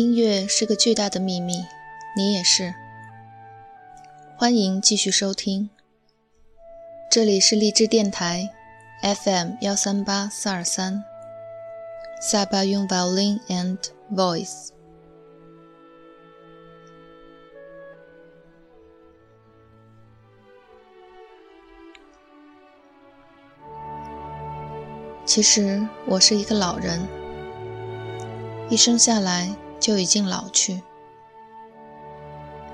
音乐是个巨大的秘密，你也是。欢迎继续收听，这里是荔枝电台 FM 幺三八四二三，萨巴用 violin and voice。其实我是一个老人，一生下来就已经老去，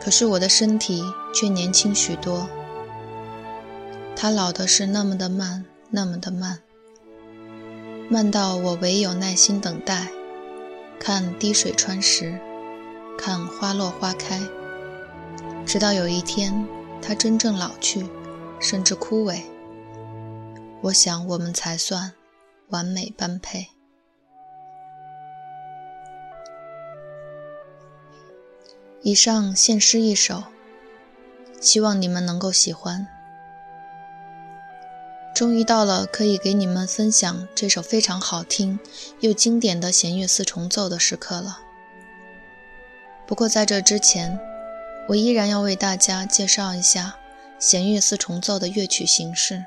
可是我的身体却年轻许多。它老的是那么的慢，那么的慢，慢到我唯有耐心等待，看滴水穿石，看花落花开，直到有一天它真正老去，甚至枯萎。我想我们才算。完美般配。以上献诗一首，希望你们能够喜欢。终于到了可以给你们分享这首非常好听又经典的弦乐四重奏的时刻了。不过在这之前，我依然要为大家介绍一下弦乐四重奏的乐曲形式。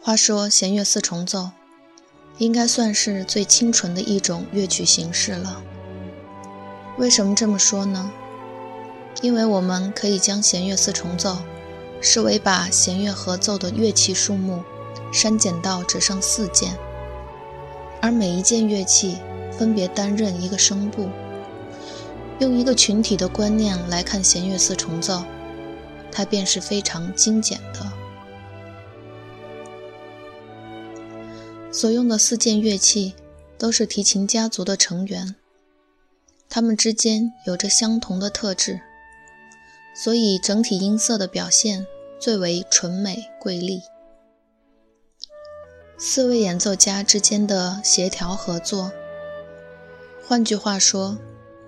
话说弦乐四重奏，应该算是最清纯的一种乐曲形式了。为什么这么说呢？因为我们可以将弦乐四重奏视为把弦乐合奏的乐器数目删减到只剩四件，而每一件乐器分别担任一个声部。用一个群体的观念来看弦乐四重奏，它便是非常精简的。所用的四件乐器都是提琴家族的成员，它们之间有着相同的特质，所以整体音色的表现最为纯美瑰丽。四位演奏家之间的协调合作，换句话说，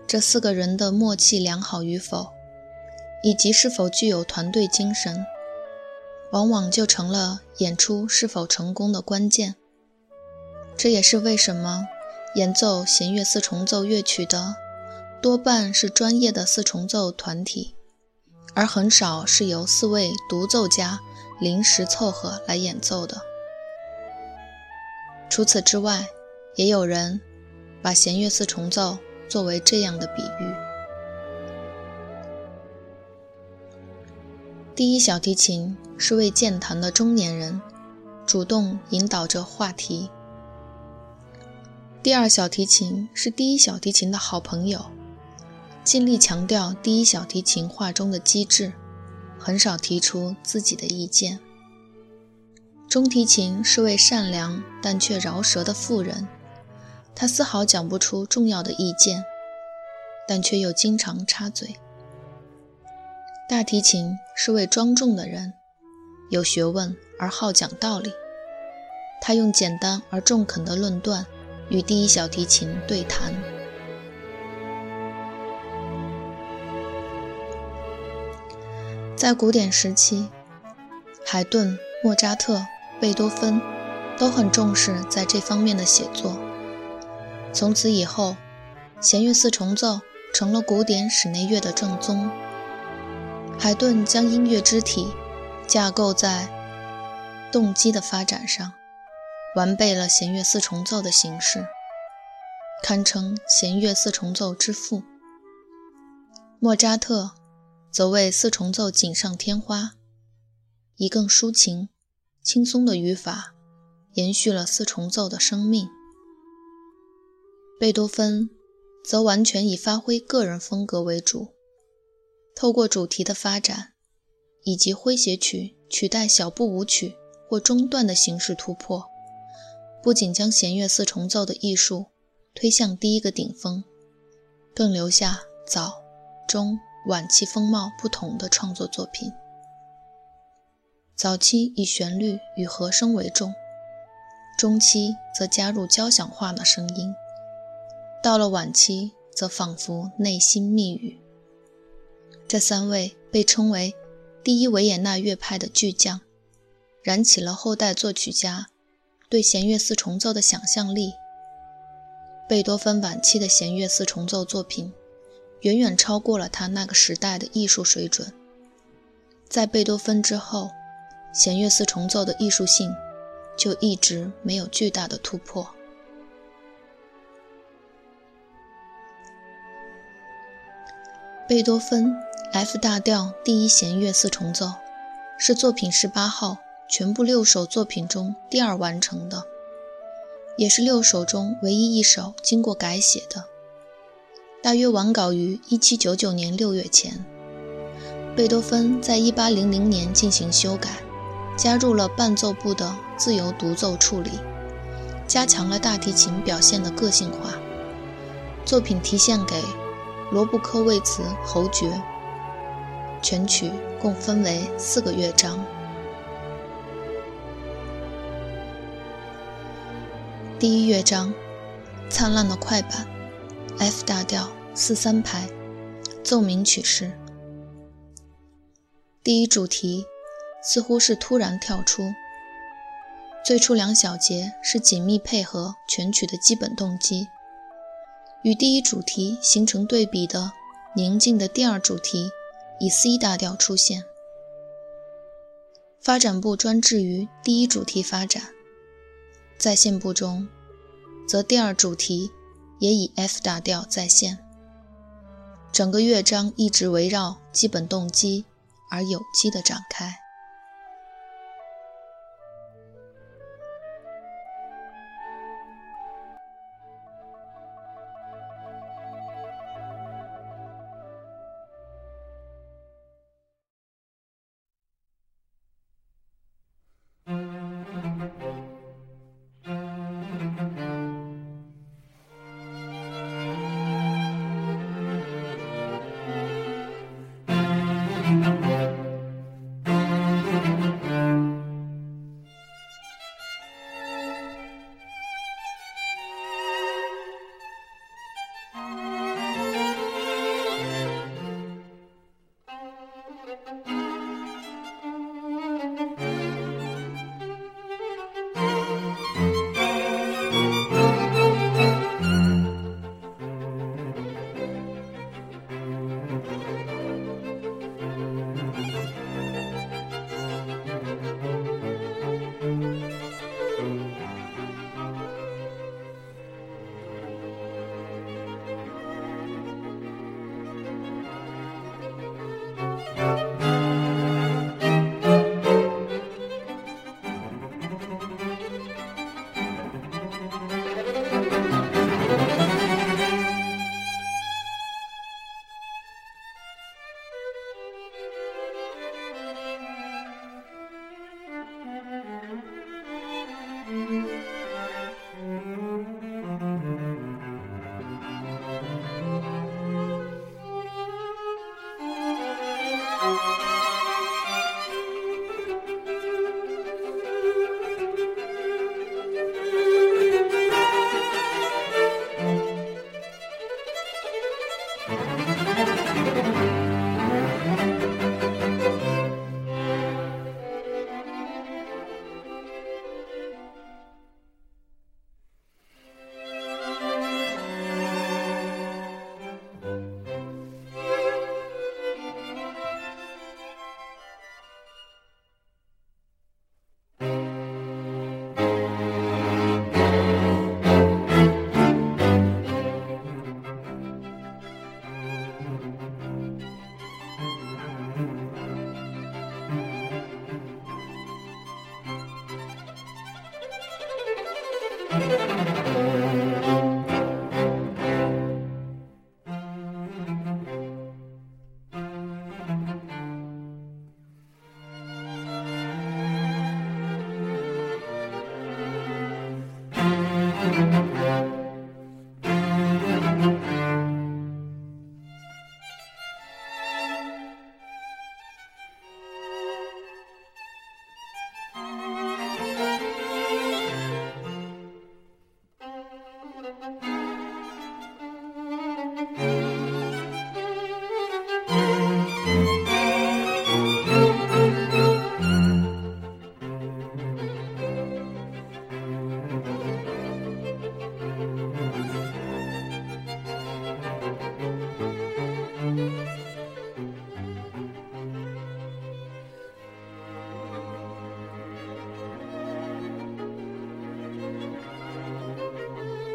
这四个人的默契良好与否，以及是否具有团队精神，往往就成了演出是否成功的关键。这也是为什么演奏弦乐四重奏乐曲的多半是专业的四重奏团体，而很少是由四位独奏家临时凑合来演奏的。除此之外，也有人把弦乐四重奏作为这样的比喻：第一小提琴是位健谈的中年人，主动引导着话题。第二小提琴是第一小提琴的好朋友，尽力强调第一小提琴画中的机智，很少提出自己的意见。中提琴是位善良但却饶舌的妇人，她丝毫讲不出重要的意见，但却又经常插嘴。大提琴是位庄重的人，有学问而好讲道理，他用简单而中肯的论断。与第一小提琴对谈。在古典时期，海顿、莫扎特、贝多芬都很重视在这方面的写作。从此以后，弦乐四重奏成了古典室内乐的正宗。海顿将音乐肢体架构在动机的发展上。完备了弦乐四重奏的形式，堪称弦乐四重奏之父。莫扎特则为四重奏锦上添花，以更抒情、轻松的语法延续了四重奏的生命。贝多芬则完全以发挥个人风格为主，透过主题的发展以及诙谐曲取代小步舞曲或中段的形式突破。不仅将弦乐四重奏的艺术推向第一个顶峰，更留下早、中、晚期风貌不同的创作作品。早期以旋律与和声为重，中期则加入交响化的声音，到了晚期则仿佛内心密语。这三位被称为第一维也纳乐派的巨匠，燃起了后代作曲家。对弦乐四重奏的想象力。贝多芬晚期的弦乐四重奏作品，远远超过了他那个时代的艺术水准。在贝多芬之后，弦乐四重奏的艺术性就一直没有巨大的突破。贝多芬 F 大调第一弦乐四重奏是作品十八号，全部六首作品中第二完成的，也是六首中唯一一首经过改写的。大约完稿于一七九九年六月前。贝多芬在一八零零年进行修改，加入了伴奏部的自由独奏处理，加强了大提琴表现的个性化。作品题献给。罗布科维茨侯爵，全曲共分为四个乐章。第一乐章，灿烂的快板，F 大调四三拍，奏鸣曲式。第一主题似乎是突然跳出，最初两小节是紧密配合全曲的基本动机。与第一主题形成对比的宁静的第二主题，以 C 大调出现。发展部专制于第一主题发展，在线部中，则第二主题也以 F 大调再现。整个乐章一直围绕基本动机而有机的展开。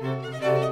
见。